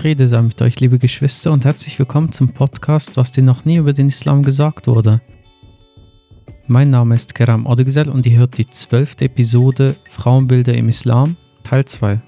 Friede sei mit euch, liebe Geschwister, und herzlich willkommen zum Podcast, was dir noch nie über den Islam gesagt wurde. Mein Name ist Keram Odegsel und ihr hört die zwölfte Episode Frauenbilder im Islam, Teil 2.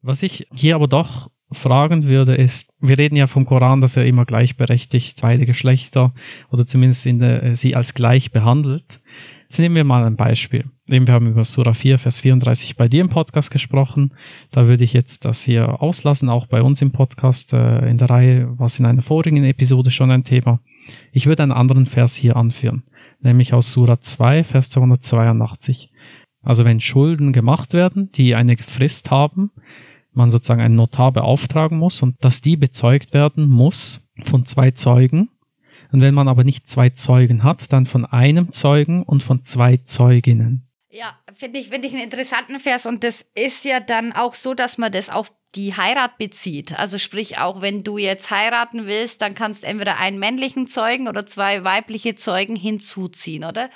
Was ich hier aber doch fragen würde, ist, wir reden ja vom Koran, dass er immer gleichberechtigt beide Geschlechter oder zumindest in der, äh, sie als gleich behandelt. Jetzt nehmen wir mal ein Beispiel. wir haben über Surah 4, Vers 34 bei dir im Podcast gesprochen. Da würde ich jetzt das hier auslassen, auch bei uns im Podcast äh, in der Reihe, was in einer vorigen Episode schon ein Thema. Ich würde einen anderen Vers hier anführen, nämlich aus Surah 2, Vers 282. Also wenn Schulden gemacht werden, die eine Frist haben, man sozusagen einen Notar beauftragen muss und dass die bezeugt werden muss von zwei Zeugen. Und wenn man aber nicht zwei Zeugen hat, dann von einem Zeugen und von zwei Zeuginnen. Ja, finde ich, finde ich einen interessanten Vers und das ist ja dann auch so, dass man das auf die Heirat bezieht. Also sprich, auch wenn du jetzt heiraten willst, dann kannst entweder einen männlichen Zeugen oder zwei weibliche Zeugen hinzuziehen, oder?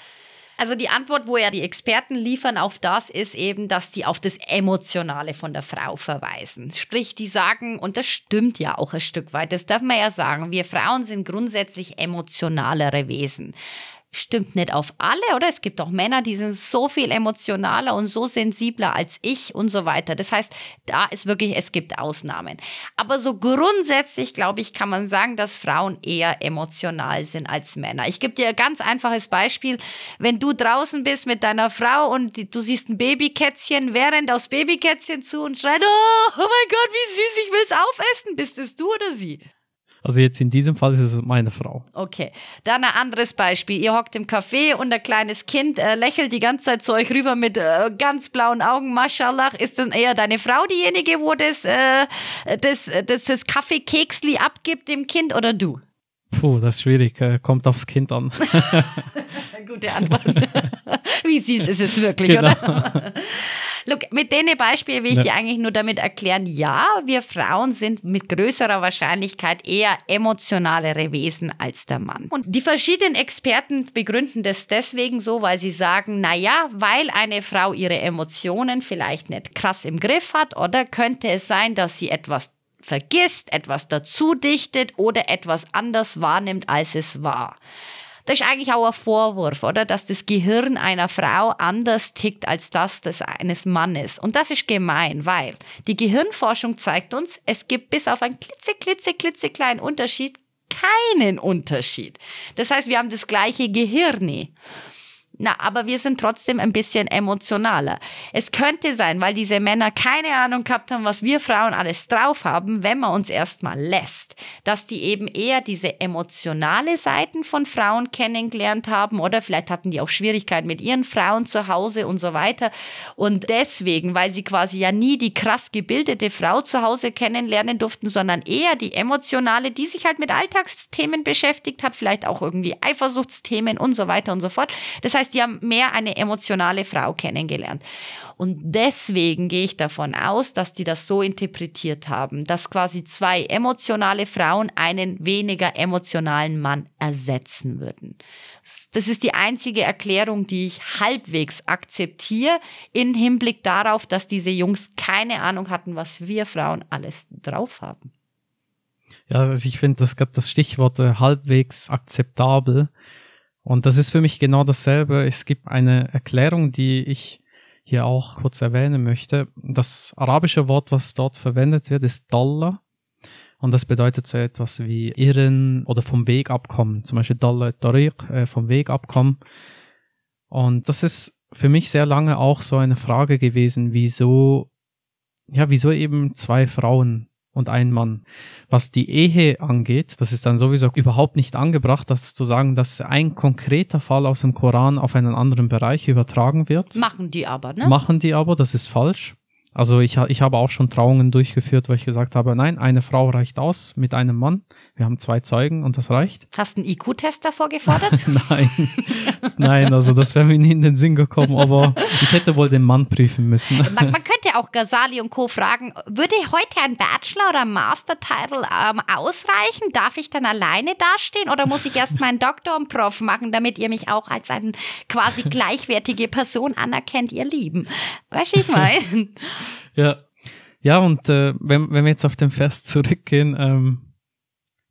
Also die Antwort, wo ja die Experten liefern auf das, ist eben, dass die auf das Emotionale von der Frau verweisen. Sprich, die sagen, und das stimmt ja auch ein Stück weit, das darf man ja sagen, wir Frauen sind grundsätzlich emotionalere Wesen stimmt nicht auf alle, oder? Es gibt auch Männer, die sind so viel emotionaler und so sensibler als ich und so weiter. Das heißt, da ist wirklich, es gibt Ausnahmen. Aber so grundsätzlich, glaube ich, kann man sagen, dass Frauen eher emotional sind als Männer. Ich gebe dir ein ganz einfaches Beispiel. Wenn du draußen bist mit deiner Frau und du siehst ein Babykätzchen, wer rennt aufs Babykätzchen zu und schreit, oh, oh mein Gott, wie süß, ich will es aufessen. Bist es du oder sie? Also jetzt in diesem Fall ist es meine Frau. Okay. Dann ein anderes Beispiel. Ihr hockt im Café und ein kleines Kind äh, lächelt die ganze Zeit zu euch rüber mit äh, ganz blauen Augen. Mashallah. Ist dann eher deine Frau diejenige, wo das, äh, das, das, das Kaffeekeksli abgibt dem Kind oder du? Puh, das ist schwierig. Äh, kommt aufs Kind an. Gute Antwort. Wie süß ist es wirklich, genau. oder? Look, mit den Beispielen will ich ja. dir eigentlich nur damit erklären, ja, wir Frauen sind mit größerer Wahrscheinlichkeit eher emotionalere Wesen als der Mann. Und die verschiedenen Experten begründen das deswegen so, weil sie sagen, naja, weil eine Frau ihre Emotionen vielleicht nicht krass im Griff hat oder könnte es sein, dass sie etwas vergisst, etwas dazu dichtet oder etwas anders wahrnimmt, als es war. Das ist eigentlich auch ein Vorwurf, oder? Dass das Gehirn einer Frau anders tickt als das des eines Mannes. Und das ist gemein, weil die Gehirnforschung zeigt uns, es gibt bis auf einen klitze, klitze, klitze kleinen Unterschied keinen Unterschied. Das heißt, wir haben das gleiche Gehirn. Na, aber wir sind trotzdem ein bisschen emotionaler. Es könnte sein, weil diese Männer keine Ahnung gehabt haben, was wir Frauen alles drauf haben, wenn man uns erstmal lässt, dass die eben eher diese emotionale Seiten von Frauen kennengelernt haben oder vielleicht hatten die auch Schwierigkeiten mit ihren Frauen zu Hause und so weiter. Und deswegen, weil sie quasi ja nie die krass gebildete Frau zu Hause kennenlernen durften, sondern eher die emotionale, die sich halt mit Alltagsthemen beschäftigt hat, vielleicht auch irgendwie Eifersuchtsthemen und so weiter und so fort. Das heißt, heißt, die haben mehr eine emotionale Frau kennengelernt. Und deswegen gehe ich davon aus, dass die das so interpretiert haben, dass quasi zwei emotionale Frauen einen weniger emotionalen Mann ersetzen würden. Das ist die einzige Erklärung, die ich halbwegs akzeptiere, im Hinblick darauf, dass diese Jungs keine Ahnung hatten, was wir Frauen alles drauf haben. Ja, also ich finde das gerade das Stichwort äh, halbwegs akzeptabel und das ist für mich genau dasselbe. Es gibt eine Erklärung, die ich hier auch kurz erwähnen möchte. Das arabische Wort, was dort verwendet wird, ist Dollar. Und das bedeutet so etwas wie irren oder vom Weg abkommen. Zum Beispiel Dollar Tariq, äh, vom Weg abkommen. Und das ist für mich sehr lange auch so eine Frage gewesen, wieso, ja, wieso eben zwei Frauen und ein Mann. Was die Ehe angeht, das ist dann sowieso überhaupt nicht angebracht, das zu sagen, dass ein konkreter Fall aus dem Koran auf einen anderen Bereich übertragen wird. Machen die aber, ne? Machen die aber, das ist falsch. Also ich, ich habe auch schon Trauungen durchgeführt, wo ich gesagt habe, nein, eine Frau reicht aus mit einem Mann. Wir haben zwei Zeugen und das reicht. Hast du einen IQ-Test davor gefordert? nein, nein, also das wäre mir nie in den Sinn gekommen, aber ich hätte wohl den Mann prüfen müssen. man, man, könnte auch Ghazali und Co. fragen, würde heute ein Bachelor- oder Master-Title ähm, ausreichen? Darf ich dann alleine dastehen oder muss ich erst meinen Doktor und Prof machen, damit ihr mich auch als eine quasi gleichwertige Person anerkennt, ihr Lieben? Weißt ich meine? ja. Ja, und äh, wenn, wenn wir jetzt auf den Vers zurückgehen, ähm,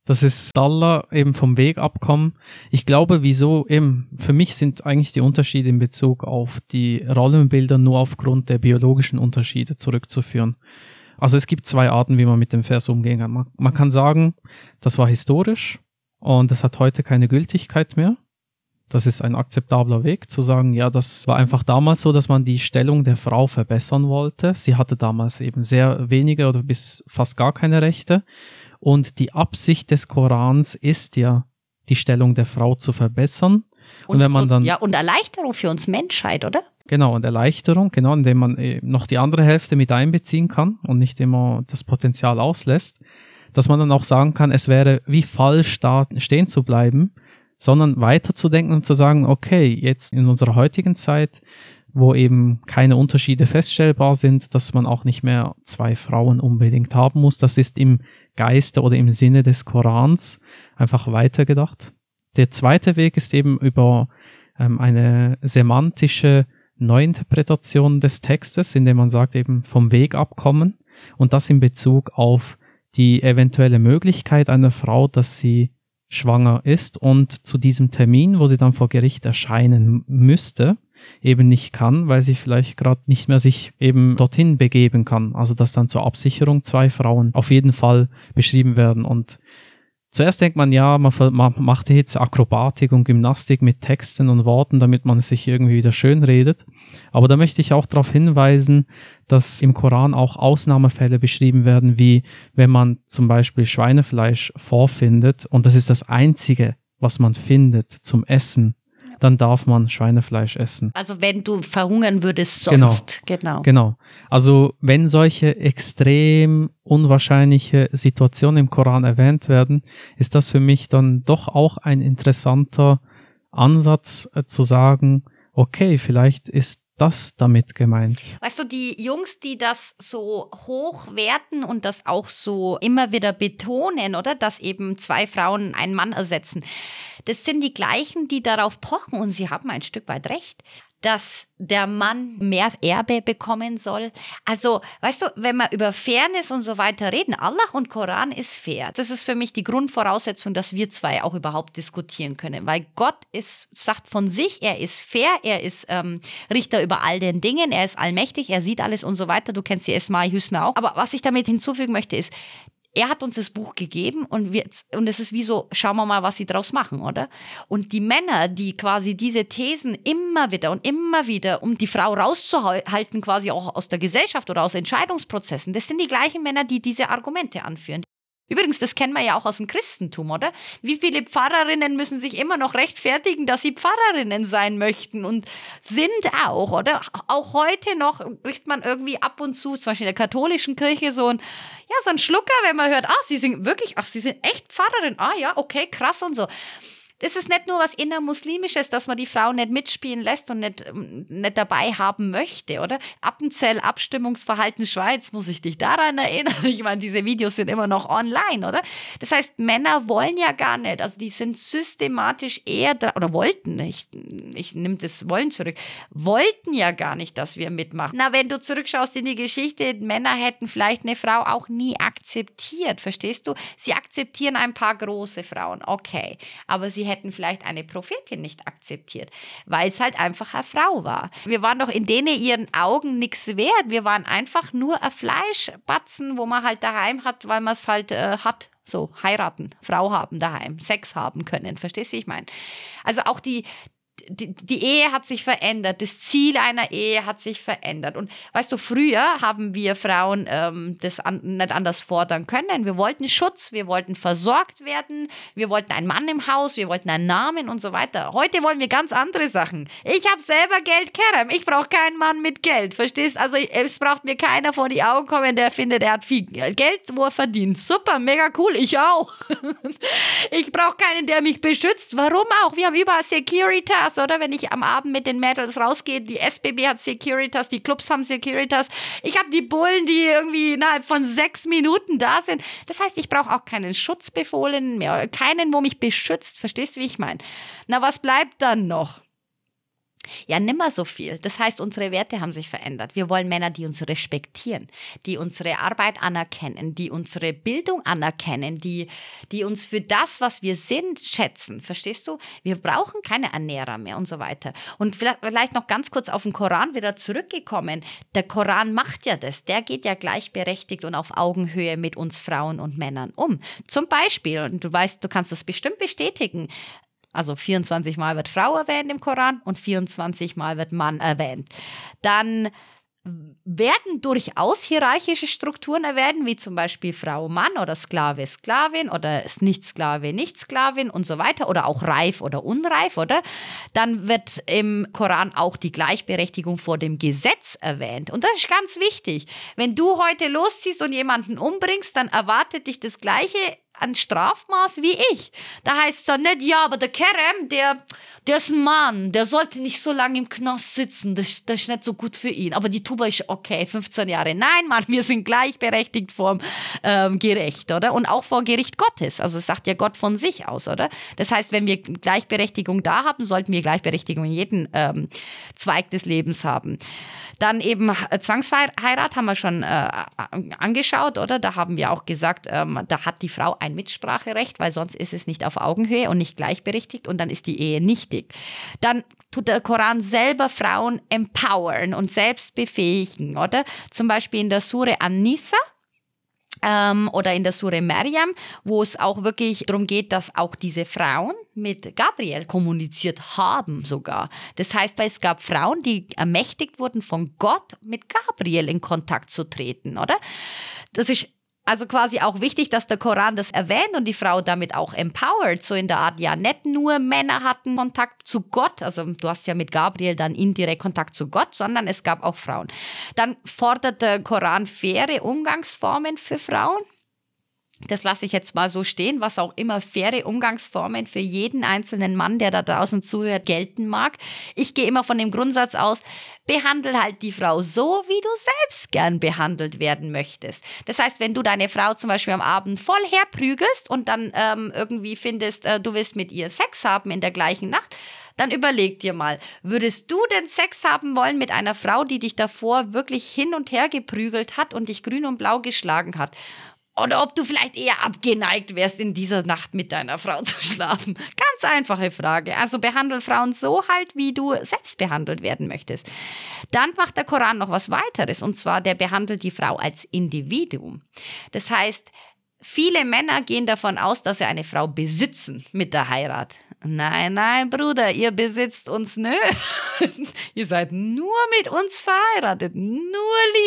das ist Dollar eben vom Weg abkommen. Ich glaube, wieso eben, für mich sind eigentlich die Unterschiede in Bezug auf die Rollenbilder nur aufgrund der biologischen Unterschiede zurückzuführen. Also es gibt zwei Arten, wie man mit dem Vers umgehen kann. Man, man kann sagen, das war historisch und es hat heute keine Gültigkeit mehr. Das ist ein akzeptabler Weg zu sagen, ja, das war einfach damals so, dass man die Stellung der Frau verbessern wollte. Sie hatte damals eben sehr wenige oder bis fast gar keine Rechte. Und die Absicht des Korans ist ja, die Stellung der Frau zu verbessern. Und, und wenn man dann. Und, ja, und Erleichterung für uns Menschheit, oder? Genau, und Erleichterung, genau, indem man äh, noch die andere Hälfte mit einbeziehen kann und nicht immer das Potenzial auslässt, dass man dann auch sagen kann, es wäre wie falsch da stehen zu bleiben, sondern weiterzudenken und zu sagen, okay, jetzt in unserer heutigen Zeit, wo eben keine Unterschiede feststellbar sind, dass man auch nicht mehr zwei Frauen unbedingt haben muss, das ist im Geiste oder im Sinne des Korans einfach weitergedacht. Der zweite Weg ist eben über ähm, eine semantische Neuinterpretation des Textes, indem man sagt eben vom Weg abkommen und das in Bezug auf die eventuelle Möglichkeit einer Frau, dass sie schwanger ist und zu diesem Termin, wo sie dann vor Gericht erscheinen müsste, eben nicht kann, weil sie vielleicht gerade nicht mehr sich eben dorthin begeben kann. Also dass dann zur Absicherung zwei Frauen auf jeden Fall beschrieben werden. Und zuerst denkt man, ja, man, man macht jetzt Akrobatik und Gymnastik mit Texten und Worten, damit man sich irgendwie wieder schön redet. Aber da möchte ich auch darauf hinweisen, dass im Koran auch Ausnahmefälle beschrieben werden, wie wenn man zum Beispiel Schweinefleisch vorfindet und das ist das einzige, was man findet zum Essen dann darf man Schweinefleisch essen. Also wenn du verhungern würdest sonst. Genau. Genau. genau. Also wenn solche extrem unwahrscheinliche Situationen im Koran erwähnt werden, ist das für mich dann doch auch ein interessanter Ansatz äh, zu sagen, okay, vielleicht ist das damit gemeint? Weißt du, die Jungs, die das so hochwerten und das auch so immer wieder betonen, oder? Dass eben zwei Frauen einen Mann ersetzen. Das sind die gleichen, die darauf pochen und sie haben ein Stück weit recht dass der Mann mehr Erbe bekommen soll. Also, weißt du, wenn wir über Fairness und so weiter reden, Allah und Koran ist fair. Das ist für mich die Grundvoraussetzung, dass wir zwei auch überhaupt diskutieren können. Weil Gott ist, sagt von sich, er ist fair, er ist ähm, Richter über all den Dingen, er ist allmächtig, er sieht alles und so weiter. Du kennst die Esmai Hüsner auch. Aber was ich damit hinzufügen möchte, ist, er hat uns das Buch gegeben und, wir, und es ist wie so, schauen wir mal, was sie draus machen, oder? Und die Männer, die quasi diese Thesen immer wieder und immer wieder, um die Frau rauszuhalten, quasi auch aus der Gesellschaft oder aus Entscheidungsprozessen, das sind die gleichen Männer, die diese Argumente anführen. Übrigens, das kennen wir ja auch aus dem Christentum, oder? Wie viele Pfarrerinnen müssen sich immer noch rechtfertigen, dass sie Pfarrerinnen sein möchten und sind auch, oder? Auch heute noch kriegt man irgendwie ab und zu, zum Beispiel in der katholischen Kirche, so ein, ja, so ein Schlucker, wenn man hört, ach, sie sind wirklich, ach, sie sind echt Pfarrerin, ah ja, okay, krass und so das ist nicht nur was innermuslimisches, dass man die Frau nicht mitspielen lässt und nicht, ähm, nicht dabei haben möchte, oder? Appenzell Abstimmungsverhalten Schweiz, muss ich dich daran erinnern? Ich meine, diese Videos sind immer noch online, oder? Das heißt, Männer wollen ja gar nicht, also die sind systematisch eher, oder wollten nicht, ich nehme das Wollen zurück, wollten ja gar nicht, dass wir mitmachen. Na, wenn du zurückschaust in die Geschichte, Männer hätten vielleicht eine Frau auch nie akzeptiert, verstehst du? Sie akzeptieren ein paar große Frauen, okay, aber sie hätten vielleicht eine Prophetin nicht akzeptiert, weil es halt einfach eine Frau war. Wir waren doch in denen ihren Augen nichts wert. Wir waren einfach nur ein Fleischbatzen, wo man halt daheim hat, weil man es halt äh, hat. So, heiraten, Frau haben daheim, Sex haben können. Verstehst du, wie ich meine? Also auch die, die, die, Ehe hat sich verändert, das Ziel einer Ehe hat sich verändert. Und weißt du, früher haben wir Frauen ähm, das an, nicht anders fordern können. Wir wollten Schutz, wir wollten versorgt werden, wir wollten einen Mann im Haus, wir wollten einen Namen und so weiter. Heute wollen wir ganz andere Sachen. Ich habe selber Geld, Kerem. Ich brauche keinen Mann mit Geld. Verstehst? Also es braucht mir keiner vor die Augen kommen, der findet, er hat viel Geld, wo er verdient. Super, mega cool. Ich auch. ich brauche keinen, der mich beschützt. Warum auch? Wir haben überall Securitas Oder? Wenn ich am Abend mit den Mädels rausgehe, die SBB hat Securitas, die Clubs haben Securitas. Ich habe die Bullen, die irgendwie innerhalb von sechs Minuten da sind. Das heißt, ich brauche auch keinen Schutzbefohlenen mehr, keinen, wo mich beschützt. Verstehst du, wie ich meine? Na, was bleibt dann noch? Ja, nimmer so viel. Das heißt, unsere Werte haben sich verändert. Wir wollen Männer, die uns respektieren, die unsere Arbeit anerkennen, die unsere Bildung anerkennen, die, die uns für das, was wir sind, schätzen. Verstehst du? Wir brauchen keine Ernährer mehr und so weiter. Und vielleicht noch ganz kurz auf den Koran wieder zurückgekommen. Der Koran macht ja das. Der geht ja gleichberechtigt und auf Augenhöhe mit uns Frauen und Männern um. Zum Beispiel, und du weißt, du kannst das bestimmt bestätigen, also 24 Mal wird Frau erwähnt im Koran und 24 Mal wird Mann erwähnt. Dann werden durchaus hierarchische Strukturen erwähnt, wie zum Beispiel Frau, Mann oder Sklave, Sklavin oder Nicht-Sklave, Nicht-Sklavin und so weiter oder auch reif oder unreif, oder? Dann wird im Koran auch die Gleichberechtigung vor dem Gesetz erwähnt. Und das ist ganz wichtig. Wenn du heute losziehst und jemanden umbringst, dann erwartet dich das Gleiche ein Strafmaß wie ich. Da heißt es dann nicht, ja, aber der Kerem, der, der ist ein Mann, der sollte nicht so lange im Knast sitzen, das, das ist nicht so gut für ihn. Aber die Tuba ist okay, 15 Jahre. Nein, Mann, wir sind gleichberechtigt vor ähm, Gericht, oder? Und auch vor Gericht Gottes. Also sagt ja Gott von sich aus, oder? Das heißt, wenn wir Gleichberechtigung da haben, sollten wir Gleichberechtigung in jedem ähm, Zweig des Lebens haben. Dann eben äh, Zwangsheirat haben wir schon äh, angeschaut, oder? Da haben wir auch gesagt, ähm, da hat die Frau ein Mitspracherecht, weil sonst ist es nicht auf Augenhöhe und nicht gleichberechtigt und dann ist die Ehe nichtig. Dann tut der Koran selber Frauen empowern und selbst befähigen, oder? Zum Beispiel in der Sure An-Nisa ähm, oder in der Sure Maryam, wo es auch wirklich darum geht, dass auch diese Frauen mit Gabriel kommuniziert haben sogar. Das heißt, es gab Frauen, die ermächtigt wurden von Gott, mit Gabriel in Kontakt zu treten, oder? Das ist also quasi auch wichtig, dass der Koran das erwähnt und die Frau damit auch empowert, so in der Art, ja, nicht nur Männer hatten Kontakt zu Gott, also du hast ja mit Gabriel dann indirekt Kontakt zu Gott, sondern es gab auch Frauen. Dann fordert der Koran faire Umgangsformen für Frauen, das lasse ich jetzt mal so stehen, was auch immer faire Umgangsformen für jeden einzelnen Mann, der da draußen zuhört, gelten mag. Ich gehe immer von dem Grundsatz aus, behandle halt die Frau so, wie du selbst gern behandelt werden möchtest. Das heißt, wenn du deine Frau zum Beispiel am Abend voll herprügelst und dann ähm, irgendwie findest, äh, du willst mit ihr Sex haben in der gleichen Nacht, dann überleg dir mal, würdest du denn Sex haben wollen mit einer Frau, die dich davor wirklich hin und her geprügelt hat und dich grün und blau geschlagen hat? Oder ob du vielleicht eher abgeneigt wärst, in dieser Nacht mit deiner Frau zu schlafen. Ganz einfache Frage. Also behandle Frauen so halt, wie du selbst behandelt werden möchtest. Dann macht der Koran noch was weiteres. Und zwar, der behandelt die Frau als Individuum. Das heißt, viele Männer gehen davon aus, dass sie eine Frau besitzen mit der Heirat. Nein, nein, Bruder, ihr besitzt uns nö. ihr seid nur mit uns verheiratet, nur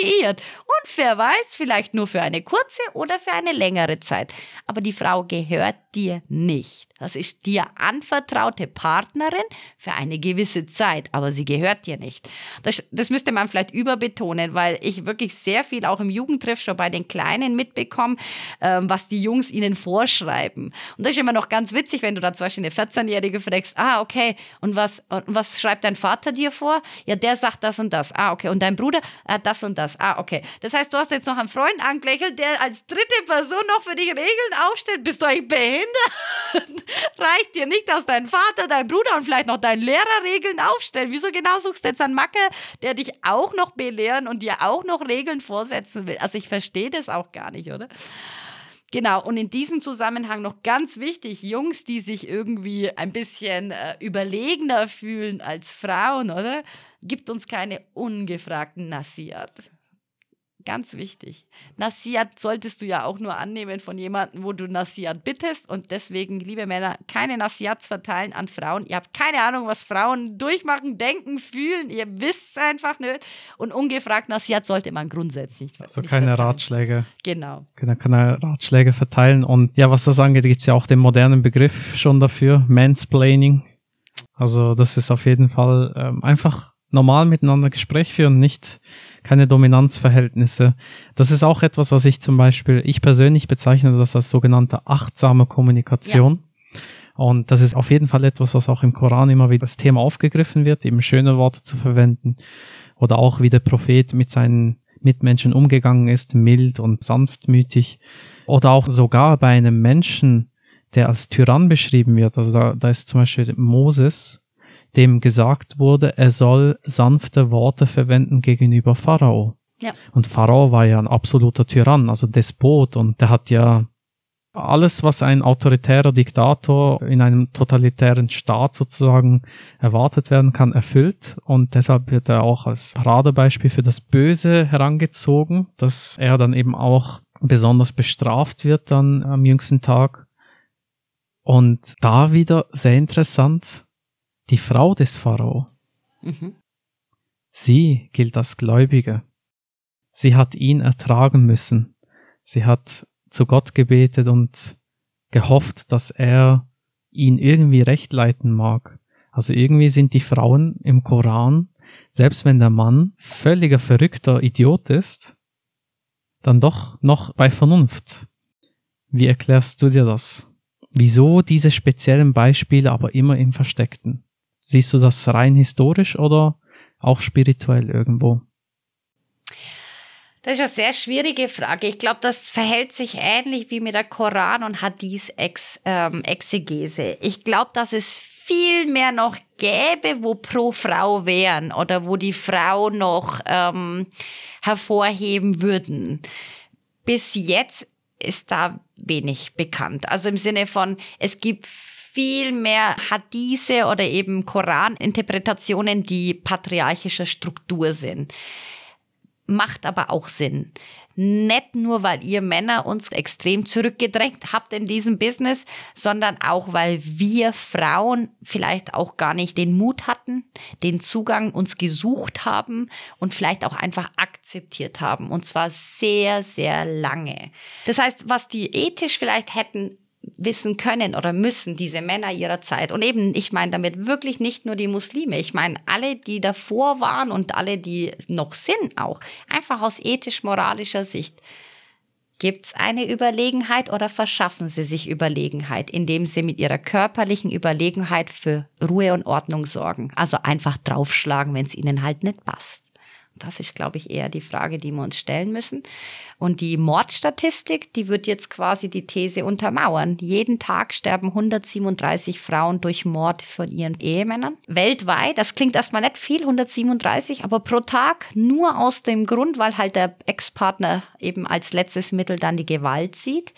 liiert. Und wer weiß, vielleicht nur für eine kurze oder für eine längere Zeit. Aber die Frau gehört dir nicht. Das ist dir anvertraute Partnerin für eine gewisse Zeit, aber sie gehört dir nicht. Das, das müsste man vielleicht überbetonen, weil ich wirklich sehr viel auch im Jugendtreff schon bei den Kleinen mitbekomme, ähm, was die Jungs ihnen vorschreiben. Und das ist immer noch ganz witzig, wenn du da zum Beispiel eine 14-Jährige fragst, ah, okay, und was, und was schreibt dein Vater dir vor? Ja, der sagt das und das. Ah, okay. Und dein Bruder? Ah, das und das. Ah, okay. Das heißt, du hast jetzt noch einen Freund angelächelt, der als dritte Person noch für dich Regeln aufstellt. Bist du eigentlich behindert? Reicht dir nicht, dass dein Vater, dein Bruder und vielleicht noch dein Lehrer Regeln aufstellen? Wieso genau suchst du jetzt einen Macke, der dich auch noch belehren und dir auch noch Regeln vorsetzen will? Also ich verstehe das auch gar nicht, oder? Genau, und in diesem Zusammenhang noch ganz wichtig, Jungs, die sich irgendwie ein bisschen äh, überlegener fühlen als Frauen, oder? Gibt uns keine ungefragten Nasiat. Ganz wichtig. Nasiat solltest du ja auch nur annehmen von jemandem, wo du Nasiat bittest. Und deswegen, liebe Männer, keine Nasiats verteilen an Frauen. Ihr habt keine Ahnung, was Frauen durchmachen, denken, fühlen. Ihr wisst es einfach nicht. Und ungefragt Nasiat sollte man grundsätzlich nicht. Also nicht keine verteilen. Ratschläge. Genau. Genau, keine Ratschläge verteilen. Und ja, was das angeht, gibt es ja auch den modernen Begriff schon dafür, Mansplaining. Also das ist auf jeden Fall ähm, einfach normal miteinander Gespräch führen, nicht keine Dominanzverhältnisse. Das ist auch etwas, was ich zum Beispiel, ich persönlich bezeichne das als sogenannte achtsame Kommunikation. Ja. Und das ist auf jeden Fall etwas, was auch im Koran immer wieder das Thema aufgegriffen wird, eben schöne Worte zu verwenden. Oder auch wie der Prophet mit seinen Mitmenschen umgegangen ist, mild und sanftmütig. Oder auch sogar bei einem Menschen, der als Tyrann beschrieben wird. Also da, da ist zum Beispiel Moses, dem gesagt wurde, er soll sanfte Worte verwenden gegenüber Pharao. Ja. Und Pharao war ja ein absoluter Tyrann, also Despot, und der hat ja alles, was ein autoritärer Diktator in einem totalitären Staat sozusagen erwartet werden kann, erfüllt. Und deshalb wird er auch als Paradebeispiel für das Böse herangezogen, dass er dann eben auch besonders bestraft wird dann am jüngsten Tag. Und da wieder sehr interessant, die Frau des Pharao. Mhm. Sie gilt als Gläubige. Sie hat ihn ertragen müssen. Sie hat zu Gott gebetet und gehofft, dass er ihn irgendwie recht leiten mag. Also irgendwie sind die Frauen im Koran, selbst wenn der Mann völliger verrückter Idiot ist, dann doch noch bei Vernunft. Wie erklärst du dir das? Wieso diese speziellen Beispiele aber immer im Versteckten? Siehst du das rein historisch oder auch spirituell irgendwo? Das ist eine sehr schwierige Frage. Ich glaube, das verhält sich ähnlich wie mit der Koran- und Hadith-Exegese. Ähm, ich glaube, dass es viel mehr noch gäbe, wo pro Frau wären oder wo die Frau noch ähm, hervorheben würden. Bis jetzt ist da wenig bekannt. Also im Sinne von, es gibt viel mehr Hadithe oder eben Koran-Interpretationen, die patriarchischer Struktur sind macht aber auch Sinn. Nicht nur, weil ihr Männer uns extrem zurückgedrängt habt in diesem Business, sondern auch, weil wir Frauen vielleicht auch gar nicht den Mut hatten, den Zugang uns gesucht haben und vielleicht auch einfach akzeptiert haben. Und zwar sehr, sehr lange. Das heißt, was die ethisch vielleicht hätten wissen können oder müssen diese Männer ihrer Zeit. Und eben, ich meine damit wirklich nicht nur die Muslime, ich meine alle, die davor waren und alle, die noch sind auch, einfach aus ethisch-moralischer Sicht. Gibt es eine Überlegenheit oder verschaffen sie sich Überlegenheit, indem sie mit ihrer körperlichen Überlegenheit für Ruhe und Ordnung sorgen? Also einfach draufschlagen, wenn es ihnen halt nicht passt. Das ist, glaube ich, eher die Frage, die wir uns stellen müssen. Und die Mordstatistik, die wird jetzt quasi die These untermauern. Jeden Tag sterben 137 Frauen durch Mord von ihren Ehemännern. Weltweit, das klingt erstmal nicht viel, 137, aber pro Tag nur aus dem Grund, weil halt der Ex-Partner eben als letztes Mittel dann die Gewalt sieht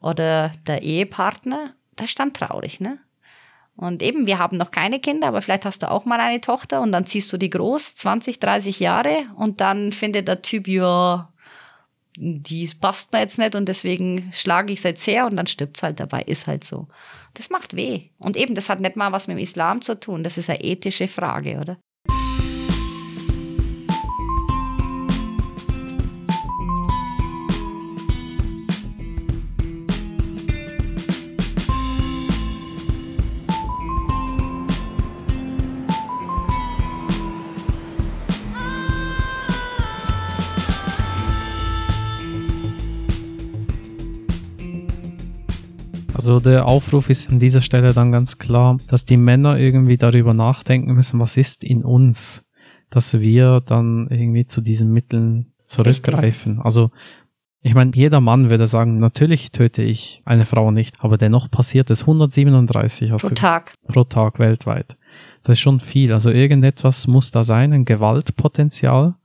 oder der Ehepartner. Das ist dann traurig, ne? Und eben, wir haben noch keine Kinder, aber vielleicht hast du auch mal eine Tochter und dann ziehst du die groß, 20, 30 Jahre und dann findet der Typ, ja, die passt mir jetzt nicht und deswegen schlage ich es jetzt her und dann stirbt es halt dabei, ist halt so. Das macht weh. Und eben, das hat nicht mal was mit dem Islam zu tun, das ist eine ethische Frage, oder? Also der Aufruf ist an dieser Stelle dann ganz klar, dass die Männer irgendwie darüber nachdenken müssen, was ist in uns, dass wir dann irgendwie zu diesen Mitteln zurückgreifen. Also ich meine, jeder Mann würde sagen, natürlich töte ich eine Frau nicht, aber dennoch passiert es 137 pro Tag. pro Tag weltweit. Das ist schon viel. Also irgendetwas muss da sein, ein Gewaltpotenzial.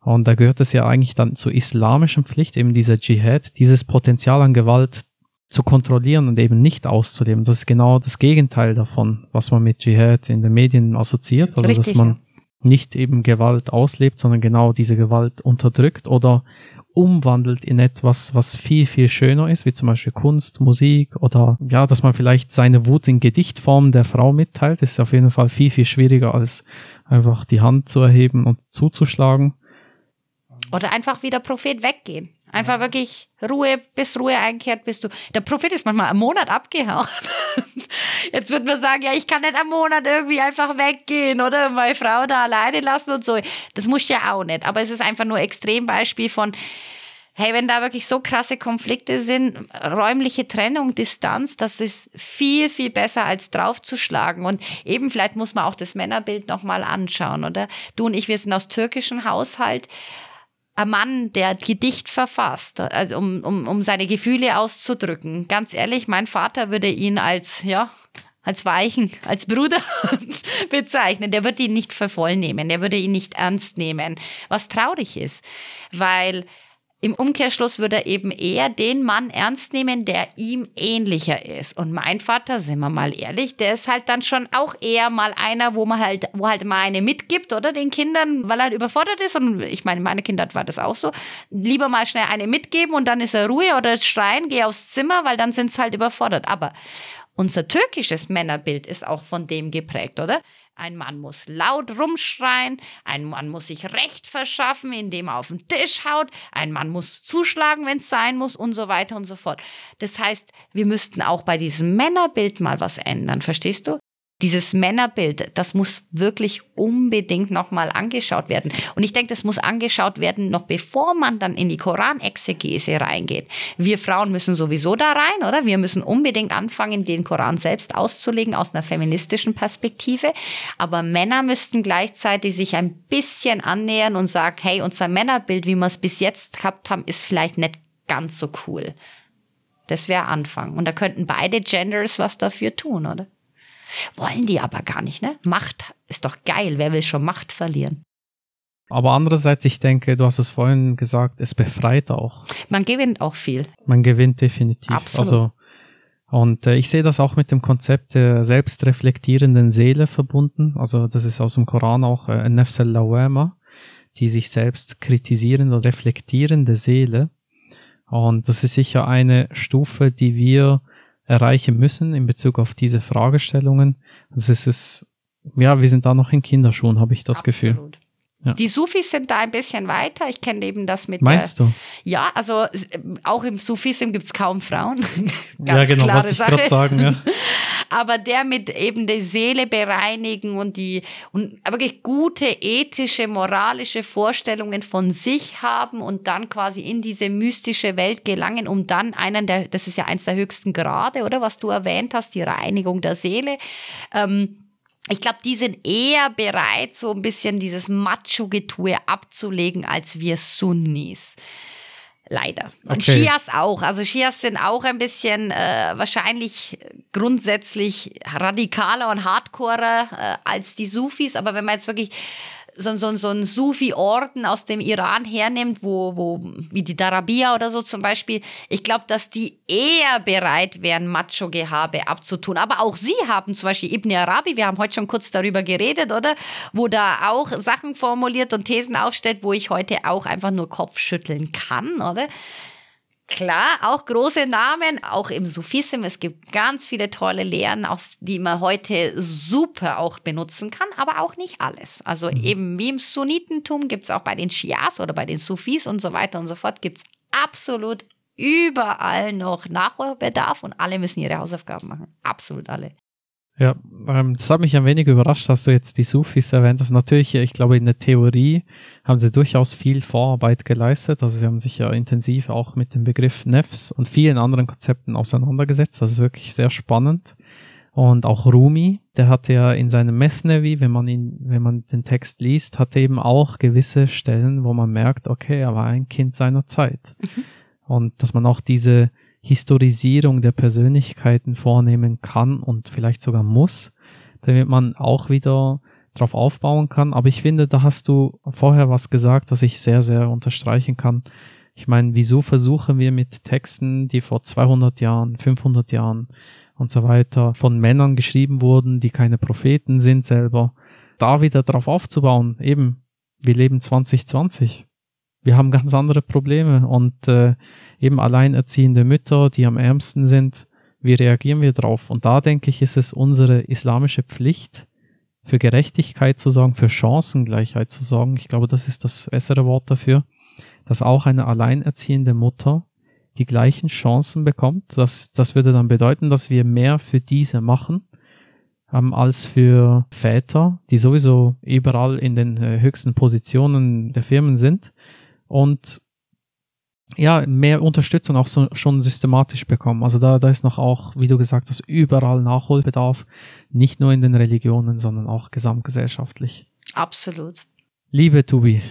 Und da gehört es ja eigentlich dann zur islamischen Pflicht, eben dieser Dschihad, dieses Potenzial an Gewalt zu kontrollieren und eben nicht auszuleben. Das ist genau das Gegenteil davon, was man mit Dschihad in den Medien assoziiert. Also, Richtig, dass man nicht eben Gewalt auslebt, sondern genau diese Gewalt unterdrückt oder umwandelt in etwas, was viel, viel schöner ist, wie zum Beispiel Kunst, Musik oder ja, dass man vielleicht seine Wut in Gedichtform der Frau mitteilt, ist auf jeden Fall viel, viel schwieriger als einfach die Hand zu erheben und zuzuschlagen. Oder einfach wieder Prophet weggehen. Einfach wirklich Ruhe, bis Ruhe einkehrt, bist du. Der Prophet ist manchmal einen Monat abgehauen. Jetzt wird man sagen, ja, ich kann nicht einen Monat irgendwie einfach weggehen oder meine Frau da alleine lassen und so. Das muss ja auch nicht. Aber es ist einfach nur ein Extrembeispiel von, hey, wenn da wirklich so krasse Konflikte sind, räumliche Trennung, Distanz, das ist viel, viel besser als draufzuschlagen. Und eben vielleicht muss man auch das Männerbild nochmal anschauen, oder? Du und ich, wir sind aus türkischen Haushalt. Ein Mann, der Gedicht verfasst, also um, um, um seine Gefühle auszudrücken. Ganz ehrlich, mein Vater würde ihn als, ja, als Weichen, als Bruder bezeichnen. Der würde ihn nicht für voll nehmen, der würde ihn nicht ernst nehmen, was traurig ist, weil im Umkehrschluss würde er eben eher den Mann ernst nehmen, der ihm ähnlicher ist. Und mein Vater, sind wir mal ehrlich, der ist halt dann schon auch eher mal einer, wo man halt, wo halt mal eine mitgibt, oder den Kindern, weil er überfordert ist. Und ich meine, meine Kindheit war das auch so. Lieber mal schnell eine mitgeben und dann ist er Ruhe oder schreien, geh aufs Zimmer, weil dann sind sie halt überfordert. Aber unser türkisches Männerbild ist auch von dem geprägt, oder? Ein Mann muss laut rumschreien, ein Mann muss sich Recht verschaffen, indem er auf den Tisch haut, ein Mann muss zuschlagen, wenn es sein muss und so weiter und so fort. Das heißt, wir müssten auch bei diesem Männerbild mal was ändern, verstehst du? Dieses Männerbild, das muss wirklich unbedingt nochmal angeschaut werden. Und ich denke, das muss angeschaut werden, noch bevor man dann in die Koranexegese reingeht. Wir Frauen müssen sowieso da rein, oder? Wir müssen unbedingt anfangen, den Koran selbst auszulegen aus einer feministischen Perspektive. Aber Männer müssten gleichzeitig sich ein bisschen annähern und sagen, hey, unser Männerbild, wie wir es bis jetzt gehabt haben, ist vielleicht nicht ganz so cool. Das wäre Anfang. Und da könnten beide Genders was dafür tun, oder? Wollen die aber gar nicht, ne? Macht ist doch geil. Wer will schon Macht verlieren? Aber andererseits, ich denke, du hast es vorhin gesagt, es befreit auch. Man gewinnt auch viel. Man gewinnt definitiv. Absolut. Also, und äh, ich sehe das auch mit dem Konzept der selbstreflektierenden Seele verbunden. Also das ist aus dem Koran auch äh, Nefs al-Lawama, die sich selbst kritisierende reflektierende Seele. Und das ist sicher eine Stufe, die wir erreichen müssen in Bezug auf diese Fragestellungen. Also es ist, ja, wir sind da noch in Kinderschuhen, habe ich das Absolut. Gefühl. Ja. Die Sufis sind da ein bisschen weiter. Ich kenne eben das mit Meinst der, du? Ja, also auch im Sufism gibt es kaum Frauen. Ganz ja, genau, klare wollte ich Sache. gerade sagen. Ja. Aber der mit eben die Seele bereinigen und die und wirklich gute ethische, moralische Vorstellungen von sich haben und dann quasi in diese mystische Welt gelangen, um dann einen der, das ist ja eins der höchsten Grade, oder was du erwähnt hast, die Reinigung der Seele. Ähm, ich glaube, die sind eher bereit, so ein bisschen dieses Macho-Getue abzulegen, als wir Sunnis. Leider. Und Okay. Shias auch. Also Shias sind auch ein bisschen äh, wahrscheinlich grundsätzlich radikaler und hardcorer äh, als die Sufis. Aber wenn man jetzt wirklich so, so, so einen Sufi-Orden aus dem Iran hernimmt, wo, wo, wie die Darabia oder so zum Beispiel, ich glaube, dass die eher bereit wären, Macho-Gehabe abzutun. Aber auch sie haben zum Beispiel Ibn Arabi, wir haben heute schon kurz darüber geredet, oder? Wo da auch Sachen formuliert und Thesen aufstellt, wo ich heute auch einfach nur Kopf schütteln kann, oder? Klar, auch große Namen, auch im Sufism. Es gibt ganz viele tolle Lehren, aus, die man heute super auch benutzen kann, aber auch nicht alles. Also eben wie im Sunnitentum gibt es auch bei den Shias oder bei den Sufis und so weiter und so fort, gibt es absolut überall noch Nachholbedarf und alle müssen ihre Hausaufgaben machen. Absolut alle. Ja, ähm, das hat mich ein wenig überrascht, dass du jetzt die Sufis erwähnt hast. Natürlich, ich glaube, in der Theorie haben sie durchaus viel Vorarbeit geleistet. Also sie haben sich ja intensiv auch mit dem Begriff Nefs und vielen anderen Konzepten auseinandergesetzt. Das ist wirklich sehr spannend. Und auch Rumi, der hatte ja in seinem Mesnevi, wenn man ihn, wenn man den Text liest, hatte eben auch gewisse Stellen, wo man merkt, okay, er war ein Kind seiner Zeit. Und dass man auch diese Historisierung der Persönlichkeiten vornehmen kann und vielleicht sogar muss, damit man auch wieder darauf aufbauen kann. Aber ich finde, da hast du vorher was gesagt, was ich sehr, sehr unterstreichen kann. Ich meine, wieso versuchen wir mit Texten, die vor 200 Jahren, 500 Jahren und so weiter von Männern geschrieben wurden, die keine Propheten sind selber, da wieder drauf aufzubauen? Eben, wir leben 2020. Wir haben ganz andere Probleme und äh, eben alleinerziehende Mütter, die am ärmsten sind, wie reagieren wir drauf? Und da denke ich, ist es unsere islamische Pflicht, für Gerechtigkeit zu sorgen, für Chancengleichheit zu sorgen. Ich glaube, das ist das bessere Wort dafür, dass auch eine alleinerziehende Mutter die gleichen Chancen bekommt. Das, das würde dann bedeuten, dass wir mehr für diese machen, ähm, als für Väter, die sowieso überall in den äh, höchsten Positionen der Firmen sind und ja, mehr Unterstützung auch so, schon systematisch bekommen. Also da, da ist noch auch, wie du gesagt hast, überall Nachholbedarf, nicht nur in den Religionen, sondern auch gesamtgesellschaftlich. Absolut. Liebe Tubi,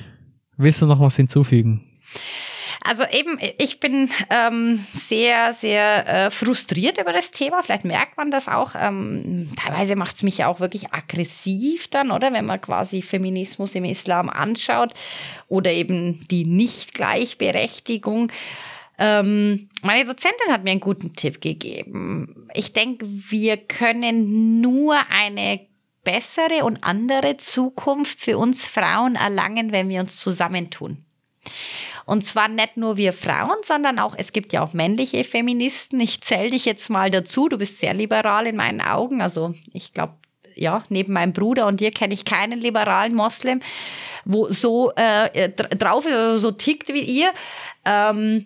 willst du noch was hinzufügen? Also eben, ich bin ähm, sehr, sehr äh, frustriert über das Thema. Vielleicht merkt man das auch. Ähm, teilweise macht es mich ja auch wirklich aggressiv dann, oder? Wenn man quasi Feminismus im Islam anschaut oder eben die Nicht-Gleichberechtigung. Ähm, meine Dozentin hat mir einen guten Tipp gegeben. Ich denke, wir können nur eine bessere und andere Zukunft für uns Frauen erlangen, wenn wir uns zusammentun. Und zwar nicht nur wir Frauen, sondern auch, es gibt ja auch männliche Feministen. Ich zähle dich jetzt mal dazu. Du bist sehr liberal in meinen Augen. Also ich glaube, ja, neben meinem Bruder und dir kenne ich keinen liberalen Moslem, wo so äh, drauf ist oder so tickt wie ihr. Ähm,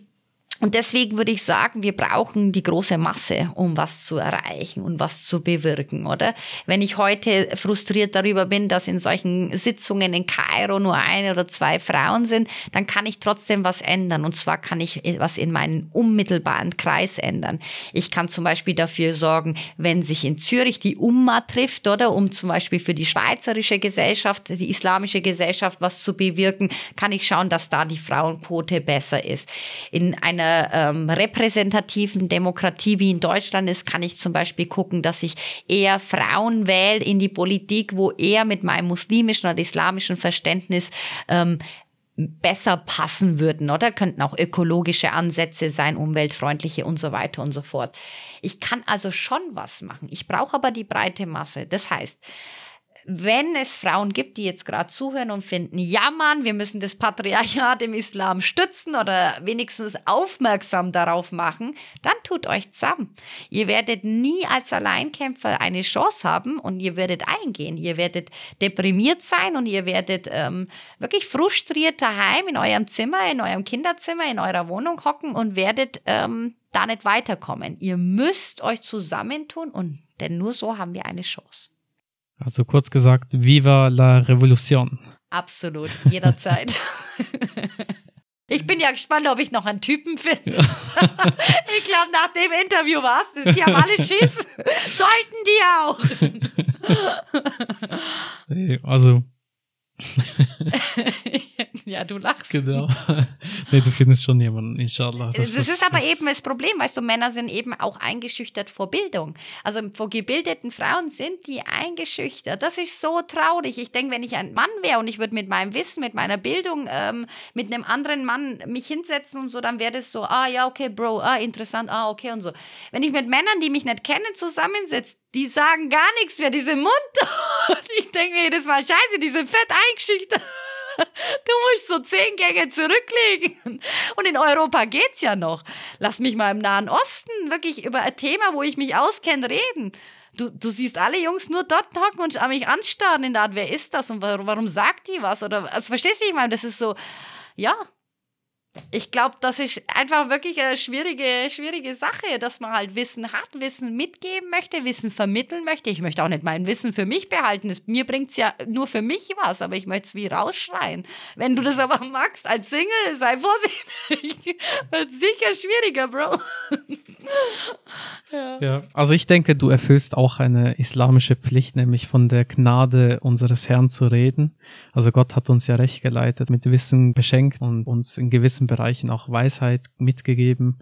und deswegen würde ich sagen, wir brauchen die große Masse, um was zu erreichen und was zu bewirken, oder? Wenn ich heute frustriert darüber bin, dass in solchen Sitzungen in Kairo nur eine oder zwei Frauen sind, dann kann ich trotzdem was ändern. Und zwar kann ich was in meinen unmittelbaren Kreis ändern. Ich kann zum Beispiel dafür sorgen, wenn sich in Zürich die Umma trifft, oder? Um zum Beispiel für die schweizerische Gesellschaft, die islamische Gesellschaft was zu bewirken, kann ich schauen, dass da die Frauenquote besser ist. In einer ähm, repräsentativen Demokratie wie in Deutschland ist, kann ich zum Beispiel gucken, dass ich eher Frauen wähle in die Politik, wo eher mit meinem muslimischen oder islamischen Verständnis ähm, besser passen würden, oder? Könnten auch ökologische Ansätze sein, umweltfreundliche und so weiter und so fort. Ich kann also schon was machen. Ich brauche aber die breite Masse. Das heißt, wenn es Frauen gibt, die jetzt gerade zuhören und finden, ja Mann, wir müssen das Patriarchat im Islam stützen oder wenigstens aufmerksam darauf machen, dann tut euch zusammen. Ihr werdet nie als Alleinkämpfer eine Chance haben und ihr werdet eingehen. Ihr werdet deprimiert sein und ihr werdet ähm, wirklich frustriert daheim in eurem Zimmer, in eurem Kinderzimmer, in eurer Wohnung hocken und werdet ähm, da nicht weiterkommen. Ihr müsst euch zusammentun und denn nur so haben wir eine Chance. Also kurz gesagt, Viva la Revolution. Absolut, jederzeit. Ich bin ja gespannt, ob ich noch einen Typen finde. ich glaube, nach dem Interview war es. Die haben alle Schiss. Sollten die auch. also ja, du lachst. Genau. nee, du findest schon jemanden, inshallah. Das, das ist aber eben das Problem, weißt du, Männer sind eben auch eingeschüchtert vor Bildung. Also vor gebildeten Frauen sind die eingeschüchtert. Das ist so traurig. Ich denke, wenn ich ein Mann wäre und ich würde mit meinem Wissen, mit meiner Bildung, ähm, mit einem anderen Mann mich hinsetzen und so, dann wäre das so, ah ja, okay, Bro, ah, interessant, ah, okay und so. Wenn ich mit Männern, die mich nicht kennen, zusammensetze, die sagen gar nichts mehr, diese Mund. Und ich denke mir jedes Mal, scheiße, die sind fett eingeschüchtert. Du musst so zehn Gänge zurücklegen. Und in Europa geht's ja noch. Lass mich mal im Nahen Osten wirklich über ein Thema, wo ich mich auskenne, reden. Du, du siehst alle Jungs nur dort hocken und mich anstarren in der Art, wer ist das und warum, warum sagt die was? Oder also verstehst du, wie ich meine? Das ist so, ja, ich glaube, das ist einfach wirklich eine schwierige, schwierige Sache, dass man halt Wissen hat, Wissen mitgeben möchte, Wissen vermitteln möchte. Ich möchte auch nicht mein Wissen für mich behalten. Es, mir bringt es ja nur für mich was, aber ich möchte es wie rausschreien. Wenn du das aber magst als Single, sei vorsichtig. Wird sicher schwieriger, Bro. ja. ja, also ich denke, du erfüllst auch eine islamische Pflicht, nämlich von der Gnade unseres Herrn zu reden. Also Gott hat uns ja recht geleitet, mit Wissen beschenkt und uns in gewissen Bereichen auch Weisheit mitgegeben.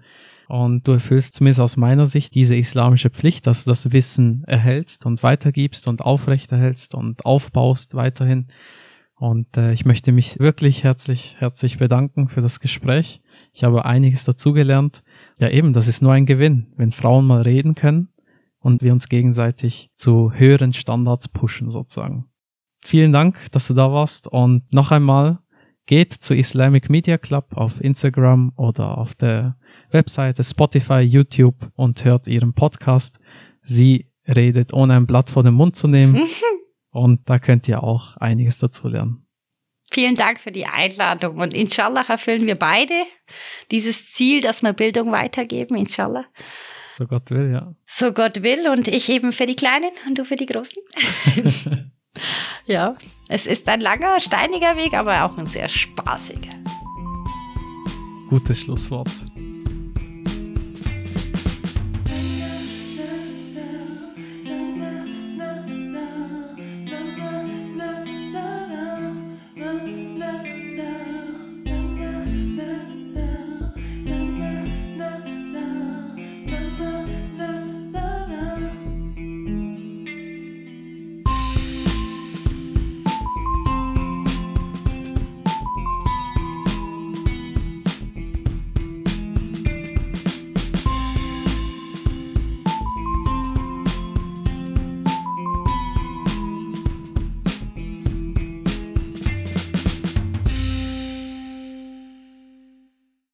Und du erfüllst zumindest aus meiner Sicht diese islamische Pflicht, dass du das Wissen erhältst und weitergibst und aufrechterhältst und aufbaust weiterhin. Und äh, ich möchte mich wirklich herzlich, herzlich bedanken für das Gespräch. Ich habe einiges dazugelernt. Ja, eben, das ist nur ein Gewinn, wenn Frauen mal reden können und wir uns gegenseitig zu höheren Standards pushen sozusagen. Vielen Dank, dass du da warst und noch einmal geht zu Islamic Media Club auf Instagram oder auf der Webseite Spotify, YouTube und hört ihren Podcast. Sie redet ohne ein Blatt vor den Mund zu nehmen und da könnt ihr auch einiges dazu lernen. Vielen Dank für die Einladung und inshallah erfüllen wir beide dieses Ziel, dass wir Bildung weitergeben, inshallah. So Gott will, ja. So Gott will und ich eben für die Kleinen und du für die Großen. ja, es ist ein langer, steiniger Weg, aber auch ein sehr spaßiger. Gutes Schlusswort.